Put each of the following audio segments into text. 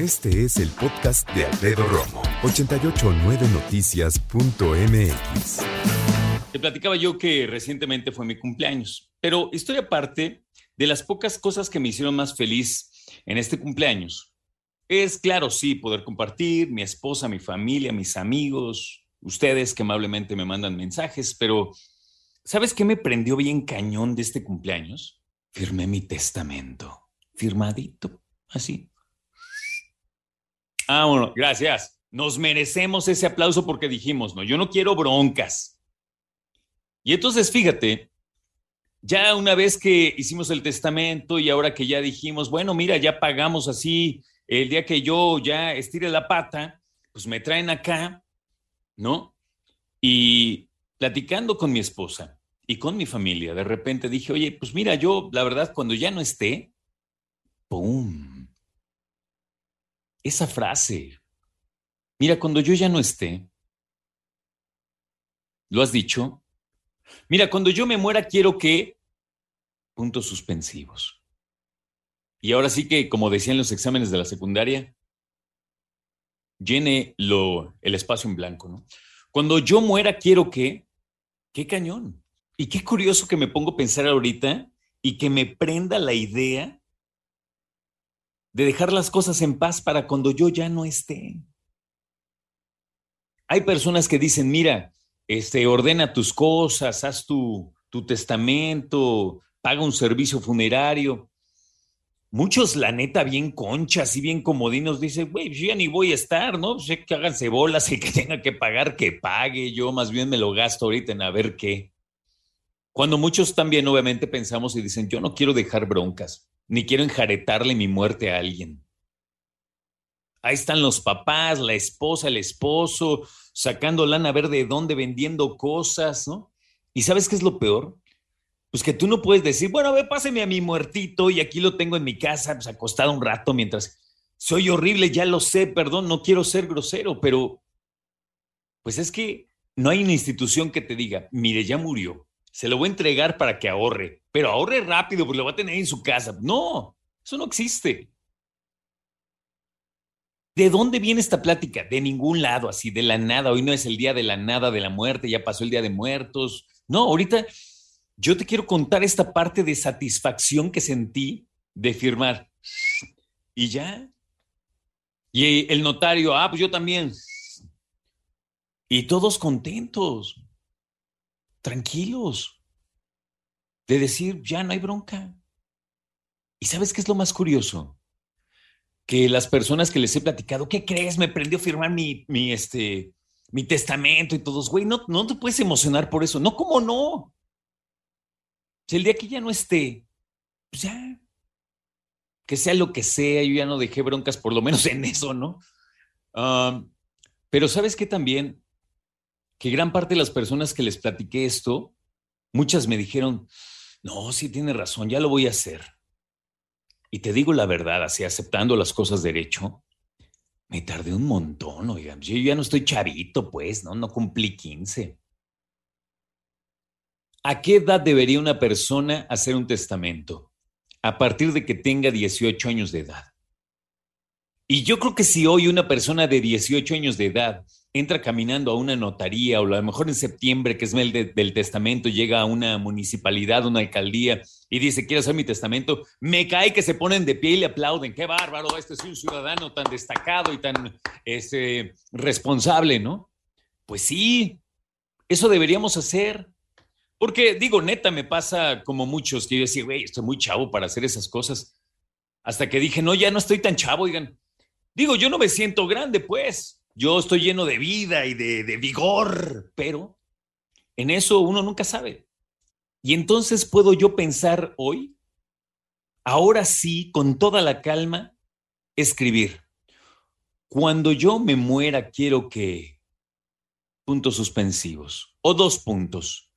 Este es el podcast de Alfredo Romo, 889noticias.mx. Te platicaba yo que recientemente fue mi cumpleaños, pero historia aparte de las pocas cosas que me hicieron más feliz en este cumpleaños. Es claro, sí, poder compartir, mi esposa, mi familia, mis amigos, ustedes que amablemente me mandan mensajes, pero ¿sabes qué me prendió bien cañón de este cumpleaños? Firmé mi testamento, firmadito, así. Ah, bueno, gracias. Nos merecemos ese aplauso porque dijimos, no, yo no quiero broncas. Y entonces, fíjate, ya una vez que hicimos el testamento y ahora que ya dijimos, bueno, mira, ya pagamos así, el día que yo ya estire la pata, pues me traen acá, ¿no? Y platicando con mi esposa y con mi familia, de repente dije, oye, pues mira, yo, la verdad, cuando ya no esté, ¡pum! Esa frase. Mira, cuando yo ya no esté, ¿lo has dicho? Mira, cuando yo me muera quiero que... Puntos suspensivos. Y ahora sí que, como decían los exámenes de la secundaria, llene lo, el espacio en blanco, ¿no? Cuando yo muera quiero que... ¡Qué cañón! Y qué curioso que me pongo a pensar ahorita y que me prenda la idea de dejar las cosas en paz para cuando yo ya no esté. Hay personas que dicen, mira, este, ordena tus cosas, haz tu, tu testamento, paga un servicio funerario. Muchos, la neta, bien conchas y bien comodinos, dicen, güey, yo ya ni voy a estar, ¿no? Pues, que háganse bolas y que tenga que pagar, que pague. Yo más bien me lo gasto ahorita en a ver qué. Cuando muchos también, obviamente, pensamos y dicen, yo no quiero dejar broncas ni quiero enjaretarle mi muerte a alguien. Ahí están los papás, la esposa, el esposo, sacando lana a ver de dónde vendiendo cosas, ¿no? ¿Y sabes qué es lo peor? Pues que tú no puedes decir, bueno, ve, páseme a mi muertito y aquí lo tengo en mi casa, pues acostado un rato mientras soy horrible, ya lo sé, perdón, no quiero ser grosero, pero pues es que no hay una institución que te diga, mire, ya murió, se lo voy a entregar para que ahorre, pero ahorre rápido porque lo va a tener en su casa. No, eso no existe. ¿De dónde viene esta plática? De ningún lado, así, de la nada. Hoy no es el día de la nada, de la muerte, ya pasó el día de muertos. No, ahorita yo te quiero contar esta parte de satisfacción que sentí de firmar. Y ya. Y el notario, ah, pues yo también. Y todos contentos tranquilos, de decir, ya no hay bronca. ¿Y sabes qué es lo más curioso? Que las personas que les he platicado, ¿qué crees? Me prendió a firmar mi, mi, este, mi testamento y todos, güey, no, no te puedes emocionar por eso. No, ¿cómo no? Si el día que ya no esté, pues ya, que sea lo que sea, yo ya no dejé broncas, por lo menos en eso, ¿no? pero sabes que también que gran parte de las personas que les platiqué esto, muchas me dijeron, no, sí tiene razón, ya lo voy a hacer. Y te digo la verdad, así aceptando las cosas derecho, me tardé un montón, oigan, yo ya no estoy chavito, pues, ¿no? No cumplí 15. ¿A qué edad debería una persona hacer un testamento? A partir de que tenga 18 años de edad. Y yo creo que si hoy una persona de 18 años de edad entra caminando a una notaría o a lo mejor en septiembre, que es el del testamento, llega a una municipalidad, una alcaldía y dice, quiero hacer mi testamento, me cae que se ponen de pie y le aplauden. Qué bárbaro, este es un ciudadano tan destacado y tan este, responsable, ¿no? Pues sí, eso deberíamos hacer. Porque digo, neta, me pasa como muchos que yo decía, güey, estoy muy chavo para hacer esas cosas. Hasta que dije, no, ya no estoy tan chavo, oigan. Digo, yo no me siento grande, pues yo estoy lleno de vida y de, vigor, pero en eso uno nunca sabe. Y entonces puedo yo pensar hoy, ahora sí, con toda la calma, escribir. Cuando yo me muera, quiero que... Puntos suspensivos o dos puntos.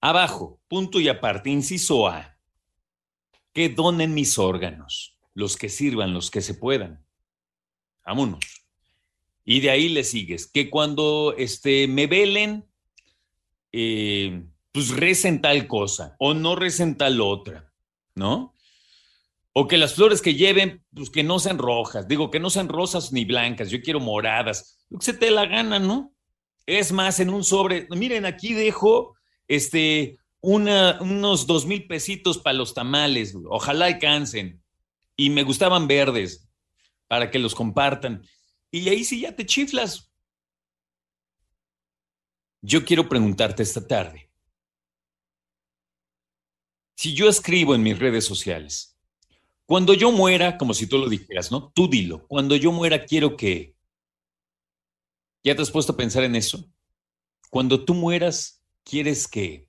Abajo, punto y aparte, inciso A. Que donen mis órganos, los que sirvan, los que se puedan. Vámonos. Y de ahí le sigues. Que cuando este, me velen, eh, pues recen tal cosa o no recen tal otra, ¿no? O que las flores que lleven, pues que no sean rojas. Digo, que no sean rosas ni blancas. Yo quiero moradas. Lo que se te la gana, ¿no? Es más, en un sobre. Miren, aquí dejo este, unos dos mil pesitos para los tamales. Ojalá alcancen. Y me gustaban verdes para que los compartan. Y ahí sí ya te chiflas. Yo quiero preguntarte esta tarde. Si yo escribo en mis redes sociales, cuando yo muera, como si tú lo dijeras, ¿no? Tú dilo. Cuando yo muera, quiero que. ¿Ya te has puesto a pensar en eso? Cuando tú mueras, quieres que.